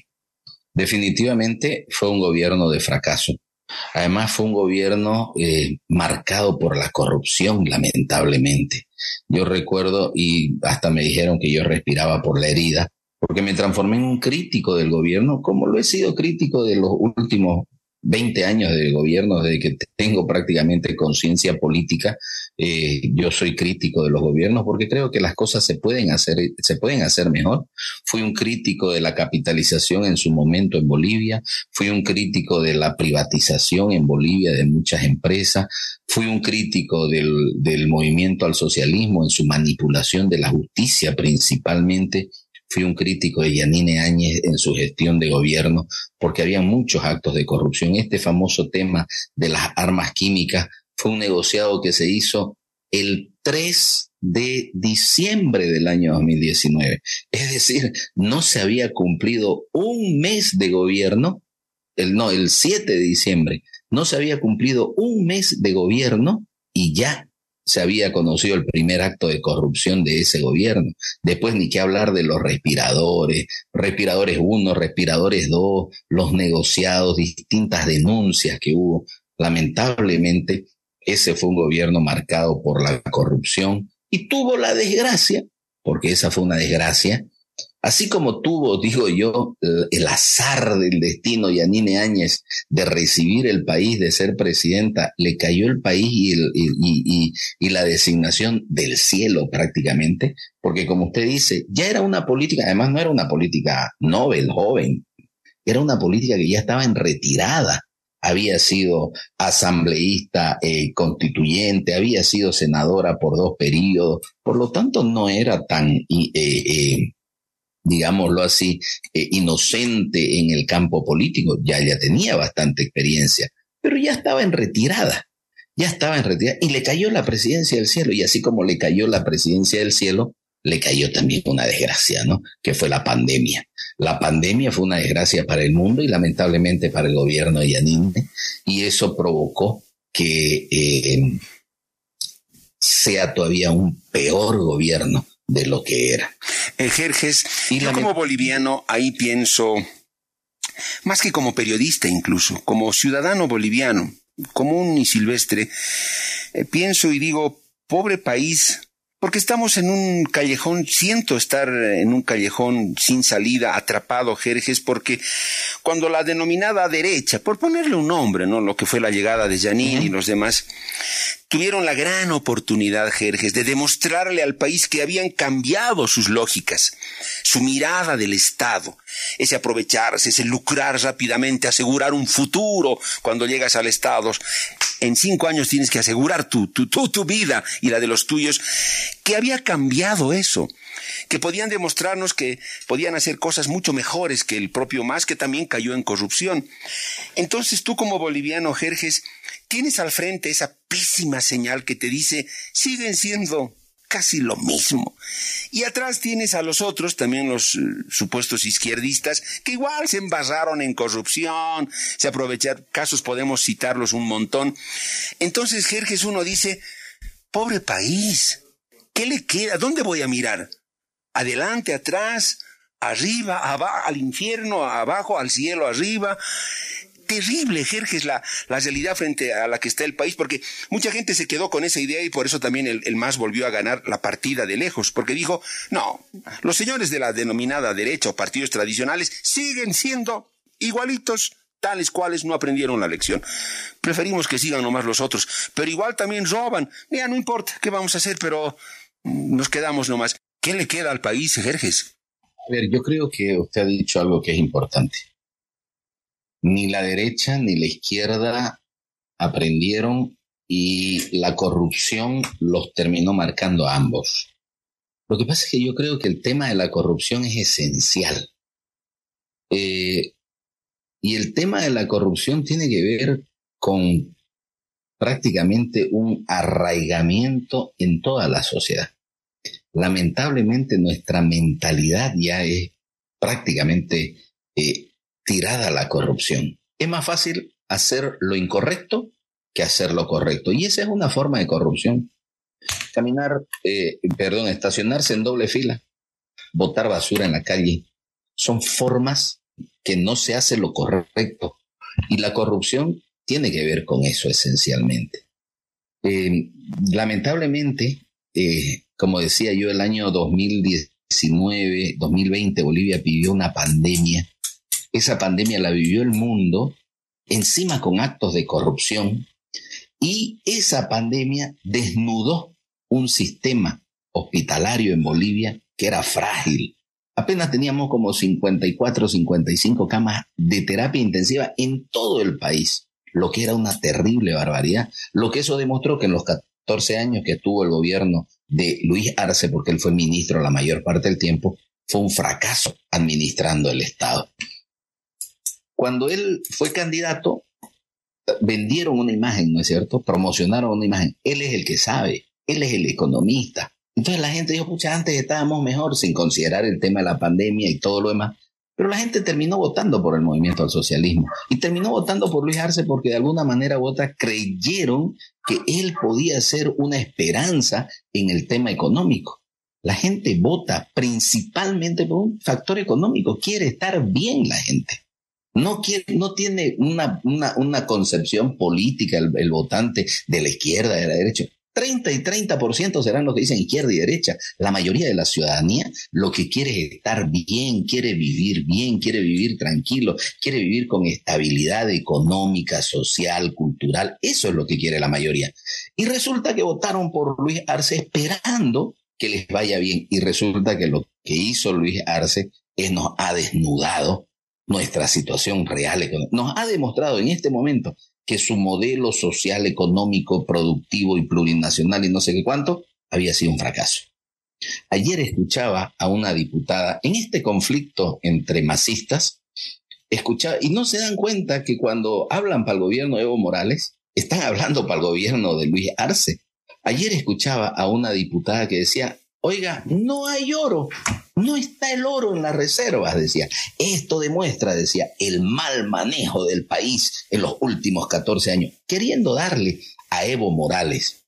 Definitivamente fue un gobierno de fracaso. Además fue un gobierno eh, marcado por la corrupción, lamentablemente. Yo recuerdo, y hasta me dijeron que yo respiraba por la herida, porque me transformé en un crítico del gobierno, como lo he sido crítico de los últimos 20 años de gobierno, desde que tengo prácticamente conciencia política, eh, yo soy crítico de los gobiernos porque creo que las cosas se pueden hacer, se pueden hacer mejor. Fui un crítico de la capitalización en su momento en Bolivia, fui un crítico de la privatización en Bolivia de muchas empresas, fui un crítico del, del movimiento al socialismo en su manipulación de la justicia principalmente fui un crítico de Yanine Áñez en su gestión de gobierno porque había muchos actos de corrupción. Este famoso tema de las armas químicas fue un negociado que se hizo el 3 de diciembre del año 2019. Es decir, no se había cumplido un mes de gobierno, el, no, el 7 de diciembre, no se había cumplido un mes de gobierno y ya se había conocido el primer acto de corrupción de ese gobierno. Después ni qué hablar de los respiradores, respiradores 1, respiradores 2, los negociados, distintas denuncias que hubo. Lamentablemente, ese fue un gobierno marcado por la corrupción y tuvo la desgracia, porque esa fue una desgracia, Así como tuvo, digo yo, el azar del destino Yanine Áñez de recibir el país, de ser presidenta, le cayó el país y, la designación del cielo prácticamente, porque como usted dice, ya era una política, además no era una política Nobel, joven, era una política que ya estaba en retirada. Había sido asambleísta eh, constituyente, había sido senadora por dos periodos, por lo tanto no era tan... Eh, eh, digámoslo así, eh, inocente en el campo político, ya ya tenía bastante experiencia, pero ya estaba en retirada, ya estaba en retirada y le cayó la presidencia del cielo y así como le cayó la presidencia del cielo, le cayó también una desgracia, ¿no? Que fue la pandemia. La pandemia fue una desgracia para el mundo y lamentablemente para el gobierno de Yanine y eso provocó que eh, sea todavía un peor gobierno de lo que era. Jerjes, y yo como boliviano ahí pienso, más que como periodista incluso, como ciudadano boliviano, común y silvestre, eh, pienso y digo, pobre país, porque estamos en un callejón, siento estar en un callejón sin salida, atrapado, Jerjes, porque cuando la denominada derecha, por ponerle un nombre, ¿no? Lo que fue la llegada de Janine y los demás, tuvieron la gran oportunidad, Jerjes, de demostrarle al país que habían cambiado sus lógicas, su mirada del Estado, ese aprovecharse, ese lucrar rápidamente, asegurar un futuro cuando llegas al Estado. En cinco años tienes que asegurar tu, tu, tu, tu vida y la de los tuyos, que había cambiado eso que podían demostrarnos que podían hacer cosas mucho mejores que el propio Más, que también cayó en corrupción. Entonces tú como boliviano, Jerjes, tienes al frente esa pésima señal que te dice, siguen siendo casi lo mismo. Y atrás tienes a los otros, también los eh, supuestos izquierdistas, que igual se embarraron en corrupción, se aprovecharon, casos podemos citarlos un montón. Entonces Jerjes uno dice, pobre país, ¿qué le queda? ¿Dónde voy a mirar? adelante, atrás, arriba, abajo, al infierno, abajo, al cielo, arriba. Terrible, Jerjes, la, la realidad frente a la que está el país, porque mucha gente se quedó con esa idea y por eso también el, el MAS volvió a ganar la partida de lejos, porque dijo, no, los señores de la denominada derecha o partidos tradicionales siguen siendo igualitos tales cuales no aprendieron la lección. Preferimos que sigan nomás los otros, pero igual también roban. Ya no importa qué vamos a hacer, pero nos quedamos nomás. ¿Qué le queda al país, Jerjes? A ver, yo creo que usted ha dicho algo que es importante. Ni la derecha ni la izquierda aprendieron y la corrupción los terminó marcando a ambos. Lo que pasa es que yo creo que el tema de la corrupción es esencial. Eh, y el tema de la corrupción tiene que ver con prácticamente un arraigamiento en toda la sociedad lamentablemente nuestra mentalidad ya es prácticamente eh, tirada la corrupción. Es más fácil hacer lo incorrecto que hacer lo correcto. Y esa es una forma de corrupción. Caminar, eh, perdón, estacionarse en doble fila, botar basura en la calle, son formas que no se hace lo correcto. Y la corrupción tiene que ver con eso esencialmente. Eh, lamentablemente, como decía yo, el año 2019, 2020, Bolivia vivió una pandemia. Esa pandemia la vivió el mundo, encima con actos de corrupción, y esa pandemia desnudó un sistema hospitalario en Bolivia que era frágil. Apenas teníamos como 54, 55 camas de terapia intensiva en todo el país, lo que era una terrible barbaridad. Lo que eso demostró que en los 14 años que tuvo el gobierno de Luis Arce, porque él fue ministro la mayor parte del tiempo, fue un fracaso administrando el Estado. Cuando él fue candidato, vendieron una imagen, ¿no es cierto? Promocionaron una imagen. Él es el que sabe, él es el economista. Entonces la gente dijo, pucha, antes estábamos mejor sin considerar el tema de la pandemia y todo lo demás. Pero la gente terminó votando por el movimiento al socialismo y terminó votando por Luis Arce porque de alguna manera u otra creyeron que él podía ser una esperanza en el tema económico. La gente vota principalmente por un factor económico, quiere estar bien la gente. No, quiere, no tiene una, una, concepción política el, el, votante de la izquierda, de la derecha. 30 y 30% serán los que dicen izquierda y derecha. La mayoría de la ciudadanía lo que quiere es estar bien, quiere vivir bien, quiere vivir tranquilo, quiere vivir con estabilidad económica, social, cultural. Eso es lo que quiere la mayoría. Y resulta que votaron por Luis Arce esperando que les vaya bien. Y resulta que lo que hizo Luis Arce es nos ha desnudado nuestra situación real. Nos ha demostrado en este momento que su modelo social, económico, productivo y plurinacional y no sé qué cuánto había sido un fracaso. Ayer escuchaba a una diputada en este conflicto entre masistas, escuchaba, y no se dan cuenta que cuando hablan para el gobierno de Evo Morales, están hablando para el gobierno de Luis Arce. Ayer escuchaba a una diputada que decía, Oiga, no hay oro, no está el oro en las reservas, decía. Esto demuestra, decía, el mal manejo del país en los últimos 14 años, queriendo darle a Evo Morales.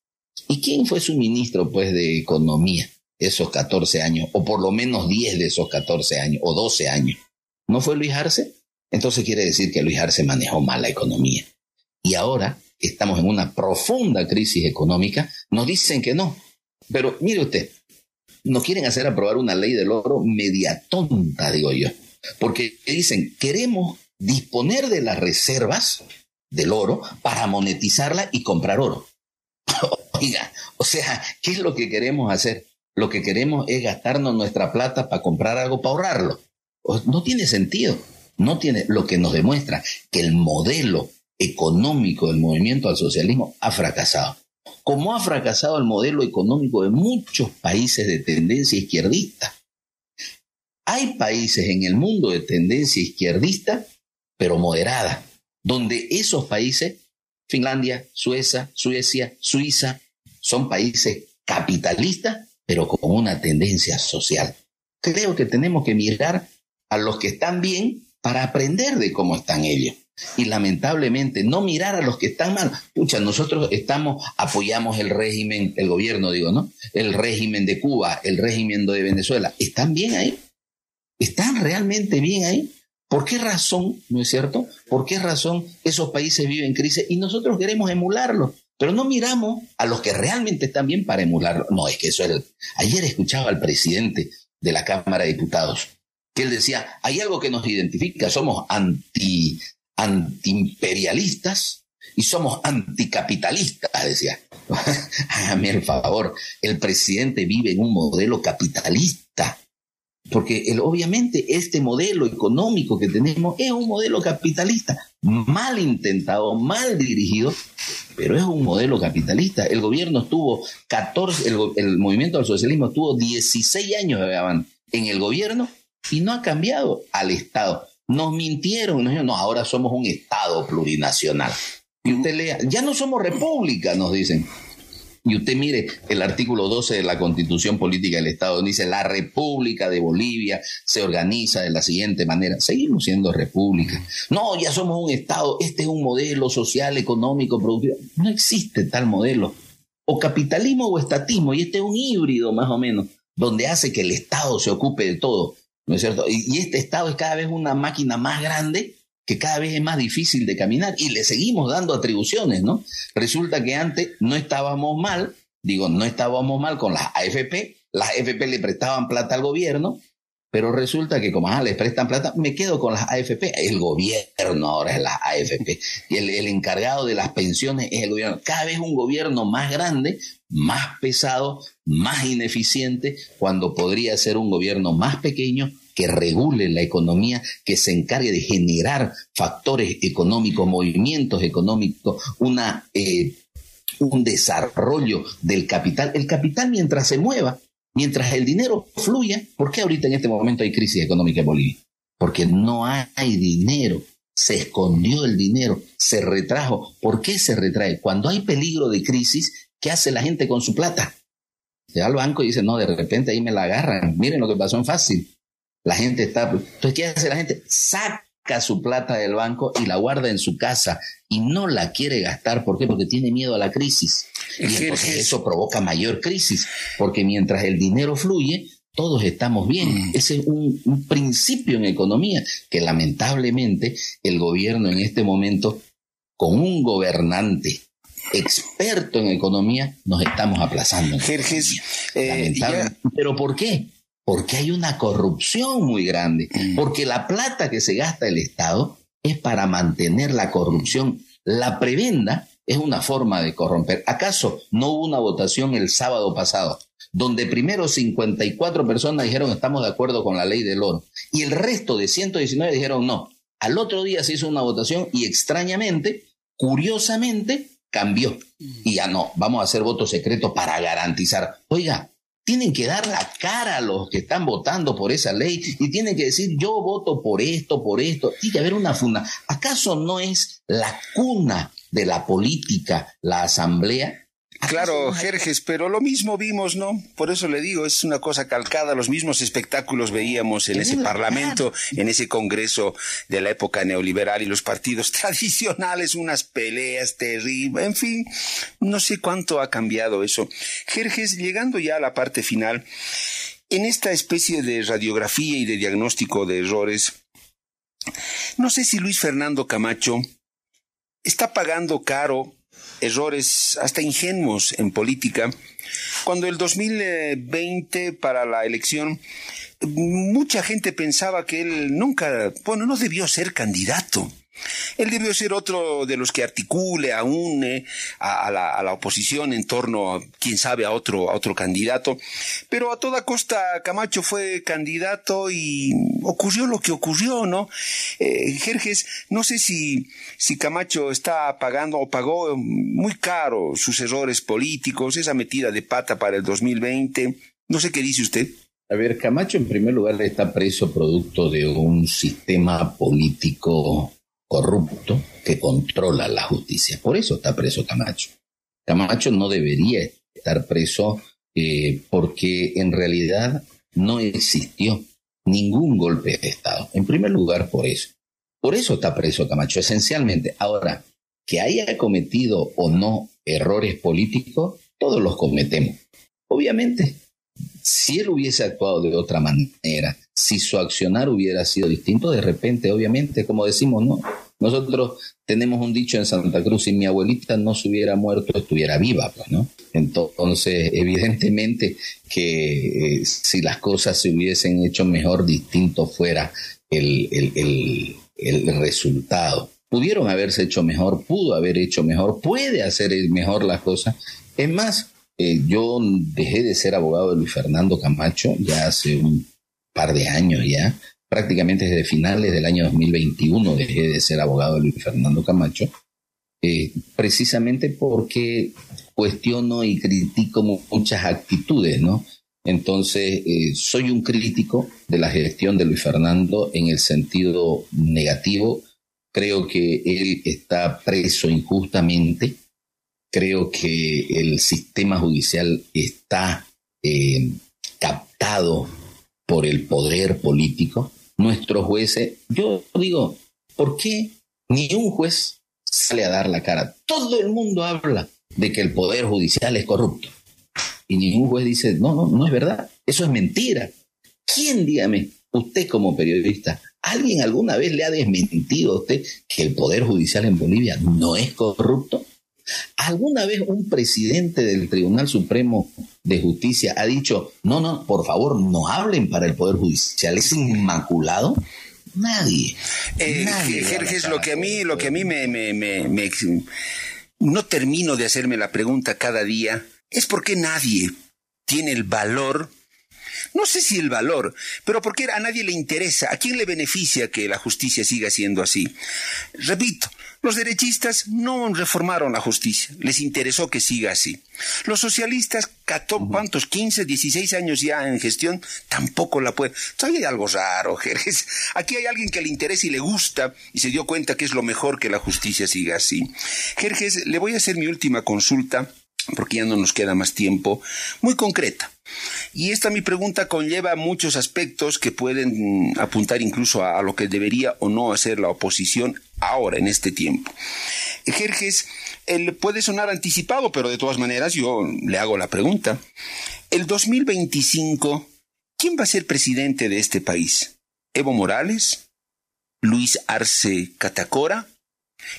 ¿Y quién fue su ministro, pues, de Economía esos 14 años, o por lo menos 10 de esos 14 años, o 12 años? ¿No fue Luis Arce? Entonces quiere decir que Luis Arce manejó mal la economía. Y ahora estamos en una profunda crisis económica, nos dicen que no. Pero mire usted, nos quieren hacer aprobar una ley del oro media tonta, digo yo. Porque dicen, queremos disponer de las reservas del oro para monetizarla y comprar oro. <laughs> Oiga, o sea, ¿qué es lo que queremos hacer? Lo que queremos es gastarnos nuestra plata para comprar algo, para ahorrarlo. No tiene sentido. No tiene, lo que nos demuestra que el modelo económico del movimiento al socialismo ha fracasado. Como ha fracasado el modelo económico de muchos países de tendencia izquierdista. Hay países en el mundo de tendencia izquierdista, pero moderada, donde esos países, Finlandia, Suecia, Suecia, Suiza, son países capitalistas, pero con una tendencia social. Creo que tenemos que mirar a los que están bien para aprender de cómo están ellos. Y lamentablemente no mirar a los que están mal. Pucha, nosotros estamos, apoyamos el régimen, el gobierno, digo, ¿no? El régimen de Cuba, el régimen de Venezuela. ¿Están bien ahí? ¿Están realmente bien ahí? ¿Por qué razón, no es cierto? ¿Por qué razón esos países viven en crisis y nosotros queremos emularlo? Pero no miramos a los que realmente están bien para emularlo. No, es que eso es... Ayer escuchaba al presidente de la Cámara de Diputados que él decía, hay algo que nos identifica, somos anti, antiimperialistas y somos anticapitalistas, decía. <laughs> Hágame el favor, el presidente vive en un modelo capitalista, porque obviamente este modelo económico que tenemos es un modelo capitalista, mal intentado, mal dirigido, pero es un modelo capitalista. El gobierno estuvo 14, el, el movimiento del socialismo estuvo 16 años en el gobierno y no ha cambiado al Estado. Nos mintieron, no, ahora somos un Estado plurinacional. Y usted lea, ya no somos república, nos dicen. Y usted mire el artículo 12 de la Constitución Política del Estado, donde dice la República de Bolivia se organiza de la siguiente manera. Seguimos siendo república. No, ya somos un Estado, este es un modelo social, económico, productivo. No existe tal modelo. O capitalismo o estatismo, y este es un híbrido más o menos, donde hace que el Estado se ocupe de todo. ¿No es cierto? Y, este Estado es cada vez una máquina más grande que cada vez es más difícil de caminar y le seguimos dando atribuciones, ¿no? Resulta que antes no estábamos mal, digo, no estábamos mal con las AFP, las AFP le prestaban plata al gobierno, pero resulta que como ah, les prestan plata, me quedo con las AFP. El gobierno ahora es las AFP. Y el, encargado de las pensiones es el gobierno. Cada vez un gobierno más grande, más pesado, más ineficiente, cuando podría ser un gobierno más pequeño que regule la economía, que se encargue de generar factores económicos, movimientos económicos, una, eh, un desarrollo del capital. El capital mientras se mueva, mientras el dinero fluya, ¿por qué ahorita en este momento hay crisis económica en Bolivia? Porque no hay dinero, se escondió el dinero, se retrajo. ¿Por qué se retrae? Cuando hay peligro de crisis, ¿qué hace la gente con su plata? Se va al banco y dice, no, de repente ahí me la agarran. Miren lo que pasó en Fácil. La gente está... Entonces, ¿qué hace la gente? Saca su plata del banco y la guarda en su casa y no la quiere gastar. ¿Por qué? Porque tiene miedo a la crisis. Y entonces eso provoca mayor crisis, porque mientras el dinero fluye, todos estamos bien. Mm. Ese es un, un, principio en economía que lamentablemente el gobierno en este momento, con un gobernante experto en economía, nos estamos aplazando. Jerjes, eh, ¿pero por qué? Porque hay una corrupción muy grande, mm. porque la plata que se gasta el Estado es para mantener la corrupción. La prebenda es una forma de corromper. ¿Acaso no hubo una votación el sábado pasado donde primero 54 personas dijeron estamos de acuerdo con la ley del oro y el resto de 119 dijeron no? Al otro día se hizo una votación y extrañamente, curiosamente, cambió. Mm. Y ya no, vamos a hacer voto secreto para garantizar. Oiga, tienen que dar la cara a los que están votando por esa ley y tienen que decir yo voto por esto, por esto. Tiene que haber una funda. ¿Acaso no es la cuna de la política la asamblea? Claro, Jerjes, pero lo mismo vimos, ¿no? Por eso le digo, es una cosa calcada, los mismos espectáculos veíamos en ese Parlamento, en ese Congreso de la época neoliberal y los partidos <laughs> tradicionales, unas peleas terribles, en fin, no sé cuánto ha cambiado eso. Jerjes, llegando ya a la parte final, en esta especie de radiografía y de diagnóstico de errores, no sé si Luis Fernando Camacho está pagando caro errores hasta ingenuos en política, cuando el 2020 para la elección mucha gente pensaba que él nunca, bueno, no debió ser candidato. Él debió ser otro de los que articule, aúne a, la, a la, oposición en torno, a, quién sabe, a otro, a otro candidato. Pero a toda costa Camacho fue candidato y ocurrió lo que ocurrió, ¿no? Eh, Jerjes, no sé si, si Camacho está pagando o pagó muy caro sus errores políticos, esa metida de pata para el 2020. No sé qué dice usted. A ver, Camacho en primer lugar está preso producto de un sistema político corrupto que controla la justicia. Por eso está preso Camacho. Camacho no debería estar preso eh, porque en realidad no existió ningún golpe de Estado. En primer lugar, por eso. Por eso está preso Camacho, esencialmente. Ahora, que haya cometido o no errores políticos, todos los cometemos. Obviamente, si él hubiese actuado de otra manera, si su accionar hubiera sido distinto, de repente, obviamente, como decimos, no. Nosotros tenemos un dicho en Santa Cruz, si mi abuelita no se hubiera muerto, estuviera viva, pues, ¿no? Entonces, evidentemente que eh, si las cosas se hubiesen hecho mejor, distinto fuera el, el, el resultado. Pudieron haberse hecho mejor, pudo haber hecho mejor, puede hacer mejor las cosas. Es más, eh, yo dejé de ser abogado de Luis Fernando Camacho ya hace un par de años ya, prácticamente desde finales del año 2021 dejé de ser abogado de Luis Fernando Camacho, eh, precisamente porque cuestiono y critico muchas actitudes, ¿no? Entonces, eh, soy un crítico de la gestión de Luis Fernando en el sentido negativo. Creo que él está preso injustamente Creo que el sistema judicial está eh, captado por el poder político. Nuestros jueces, yo digo, ¿por qué ni un juez sale a dar la cara? Todo el mundo habla de que el poder judicial es corrupto. Y ningún juez dice, no, no, no es verdad, eso es mentira. ¿Quién, dígame, usted como periodista, alguien alguna vez le ha desmentido a usted que el poder judicial en Bolivia no es corrupto? ¿Alguna vez un presidente del Tribunal Supremo de Justicia ha dicho, no, no, por favor, no hablen para el Poder Judicial, es inmaculado? Nadie. Eh, Jerjes, lo que a mí, lo que a mí me, me, me, me, no termino de hacerme la pregunta cada día, es por qué nadie tiene el valor no sé si el valor, pero porque a nadie le interesa, a quién le beneficia que la justicia siga siendo así. Repito, los derechistas no reformaron la justicia, les interesó que siga así. Los socialistas, ¿cuántos? 15, 16 años ya en gestión, tampoco la pueden. hay algo raro, <laughs> Jerez. Aquí hay alguien que le interesa y le gusta y se dio cuenta que es lo mejor que la justicia siga así. Jerjes, le voy a hacer mi última consulta porque ya no nos queda más tiempo, muy concreta. Y esta mi pregunta conlleva muchos aspectos que pueden mm, apuntar incluso a, lo que debería o no hacer la oposición ahora, en este tiempo. Jerjes, él puede sonar anticipado, pero de todas maneras yo le hago la pregunta. El 2025, ¿quién va a ser presidente de este país? ¿Evo Morales? ¿Luis Arce Catacora?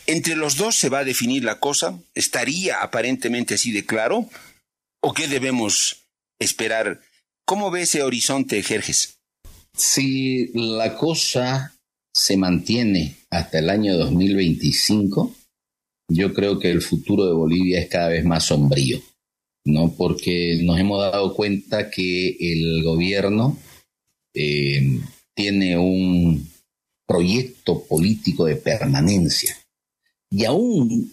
Entre los dos se va a definir la cosa. ¿Estaría aparentemente así de claro? ¿O qué debemos esperar? ¿Cómo ve ese horizonte, Jerjes? Si la cosa se mantiene hasta el año 2025, yo creo que el futuro de Bolivia es cada vez más sombrío, ¿no? Porque nos hemos dado cuenta que el gobierno eh, tiene un proyecto político de permanencia y aún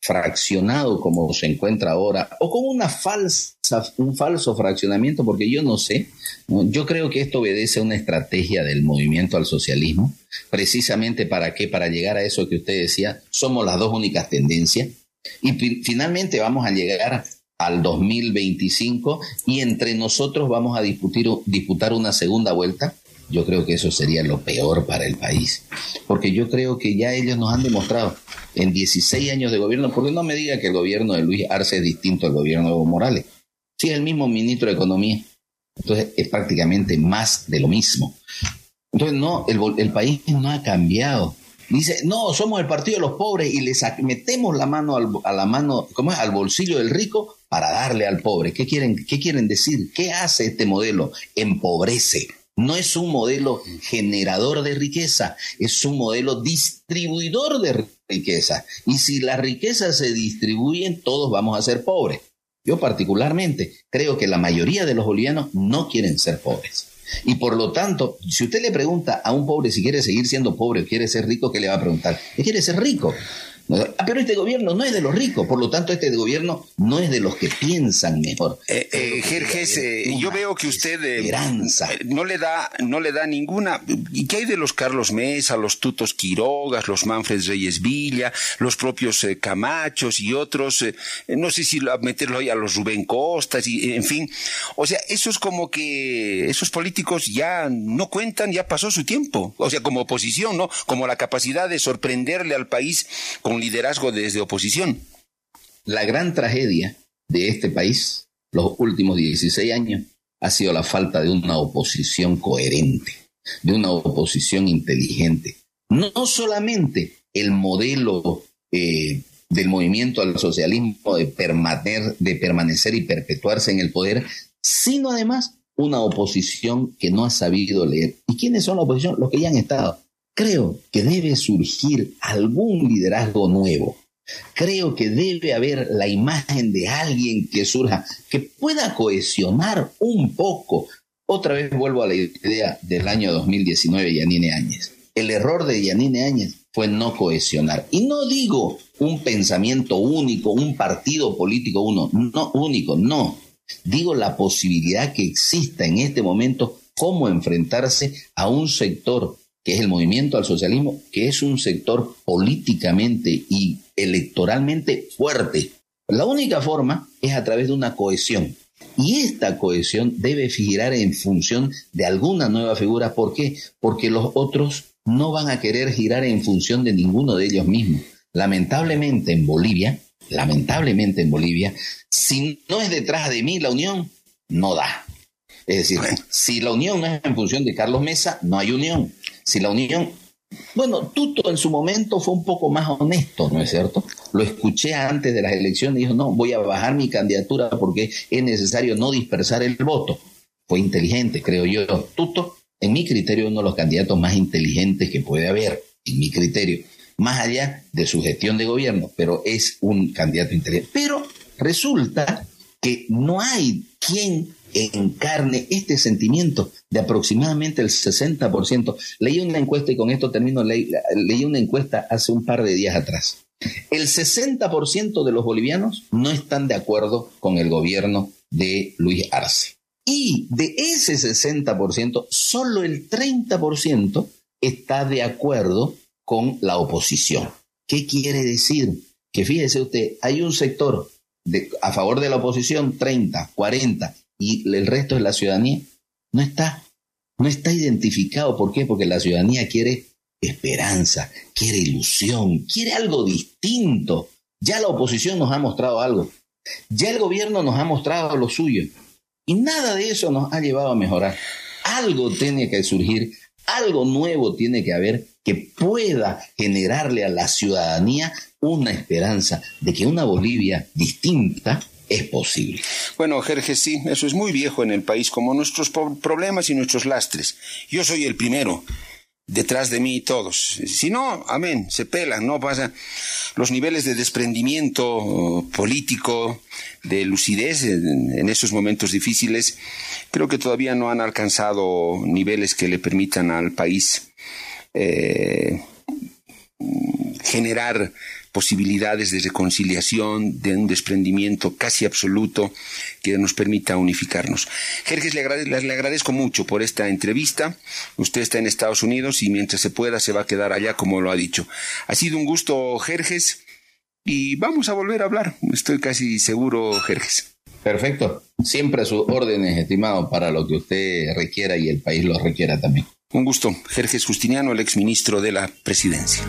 fraccionado como se encuentra ahora, o con una falsa, un falso fraccionamiento, porque yo no sé, yo creo que esto obedece a una estrategia del movimiento al socialismo, precisamente para qué, para llegar a eso que usted decía, somos las dos únicas tendencias, y finalmente vamos a llegar al 2025 y entre nosotros vamos a disputar, disputar una segunda vuelta yo creo que eso sería lo peor para el país. Porque yo creo que ya ellos nos han demostrado en 16 años de gobierno, porque no me diga que el gobierno de Luis Arce es distinto al gobierno de Evo Morales. Sí, es el mismo ministro de Economía. Entonces es prácticamente más de lo mismo. Entonces no, el, el país no ha cambiado. Dice, no, somos el partido de los pobres y les metemos la mano al, a la mano, ¿cómo es? al bolsillo del rico para darle al pobre. ¿Qué quieren, ¿Qué quieren decir? ¿Qué hace este modelo? Empobrece no es un modelo generador de riqueza, es un modelo distribuidor de riqueza. Y si las riquezas se distribuyen, todos vamos a ser pobres. Yo particularmente creo que la mayoría de los bolivianos no quieren ser pobres. Y por lo tanto, si usted le pregunta a un pobre si quiere seguir siendo pobre o quiere ser rico, ¿qué le va a preguntar? ¿Qué quiere ser rico? Ah, pero este gobierno no es de los ricos, por lo tanto este gobierno no es de los que piensan mejor. Eh, eh, Jerjes, eh, yo veo que usted eh, no le da no le da ninguna. ¿Y qué hay de los Carlos Mesa, los Tutos Quirogas, los Manfred Reyes Villa, los propios Camachos y otros? no sé si meterlo ahí a los Rubén Costas y en fin. O sea, eso es como que esos políticos ya no cuentan, ya pasó su tiempo. O sea, como oposición, ¿no? Como la capacidad de sorprenderle al país con liderazgo desde oposición. La gran tragedia de este país, los últimos 16 años, ha sido la falta de una oposición coherente, de una oposición inteligente. No solamente el modelo eh, del movimiento al socialismo de, permanecer, de permanecer y perpetuarse en el poder, sino además una oposición que no ha sabido leer. ¿Y quiénes son la oposición? Los que ya han estado. Creo que debe surgir algún liderazgo nuevo. Creo que debe haber la imagen de alguien que surja, que pueda cohesionar un poco. Otra vez vuelvo a la idea del año 2019, Yanine Áñez. El error de Yanine Áñez fue no cohesionar. Y no digo un pensamiento único, un partido político uno, no único, no. Digo la posibilidad que exista en este momento cómo enfrentarse a un sector que es el movimiento al socialismo, que es un sector políticamente y electoralmente fuerte. La única forma es a través de una cohesión. Y esta cohesión debe girar en función de alguna nueva figura. ¿Por qué? Porque los otros no van a querer girar en función de ninguno de ellos mismos. Lamentablemente en Bolivia, lamentablemente en Bolivia, si no es detrás de mí la unión, no da. Es decir, si la unión no es en función de Carlos Mesa, no hay unión si la unión... Bueno, Tuto en su momento fue un poco más honesto, ¿no es cierto? Lo escuché antes de las elecciones y dijo, no, voy a bajar mi candidatura porque es necesario no dispersar el voto. Fue inteligente, creo yo. Tuto, en mi criterio, uno de los candidatos más inteligentes que puede haber, en mi criterio, más allá de su gestión de gobierno, pero es un candidato inteligente. Pero resulta que no hay quien encarne este sentimiento de aproximadamente el 60%. Leí una encuesta y con esto termino, leí, una encuesta hace un par de días atrás. El 60% de los bolivianos no están de acuerdo con el gobierno de Luis Arce. Y de ese 60%, solo el 30% está de acuerdo con la oposición. ¿Qué quiere decir? Que fíjese usted, hay un sector a favor de la oposición, 30, 40, y el resto de la ciudadanía no está, no está identificado. ¿Por qué? Porque la ciudadanía quiere esperanza, quiere ilusión, quiere algo distinto. Ya la oposición nos ha mostrado algo, ya el gobierno nos ha mostrado lo suyo, y nada de eso nos ha llevado a mejorar. Algo tiene que surgir, algo nuevo tiene que haber que pueda generarle a la ciudadanía una esperanza de que una Bolivia distinta es posible. Bueno, Jerjes, sí, eso es muy viejo en el país, como nuestros problemas y nuestros lastres. Yo soy el primero, detrás de mí todos. Si no, amén, se pelan, no pasa. Los niveles de desprendimiento político, de lucidez en, esos momentos difíciles, creo que todavía no han alcanzado niveles que le permitan al país eh, generar posibilidades de reconciliación, de un desprendimiento casi absoluto que nos permita unificarnos. Jerjes, le, le, agradezco mucho por esta entrevista. Usted está en Estados Unidos y mientras se pueda se va a quedar allá, como lo ha dicho. Ha sido un gusto, Jerjes, y vamos a volver a hablar. Estoy casi seguro, Jerjes. Perfecto. Siempre a sus órdenes, estimado, para lo que usted requiera y el país lo requiera también. Un gusto. Jerjes Justiniano, el exministro de la Presidencia.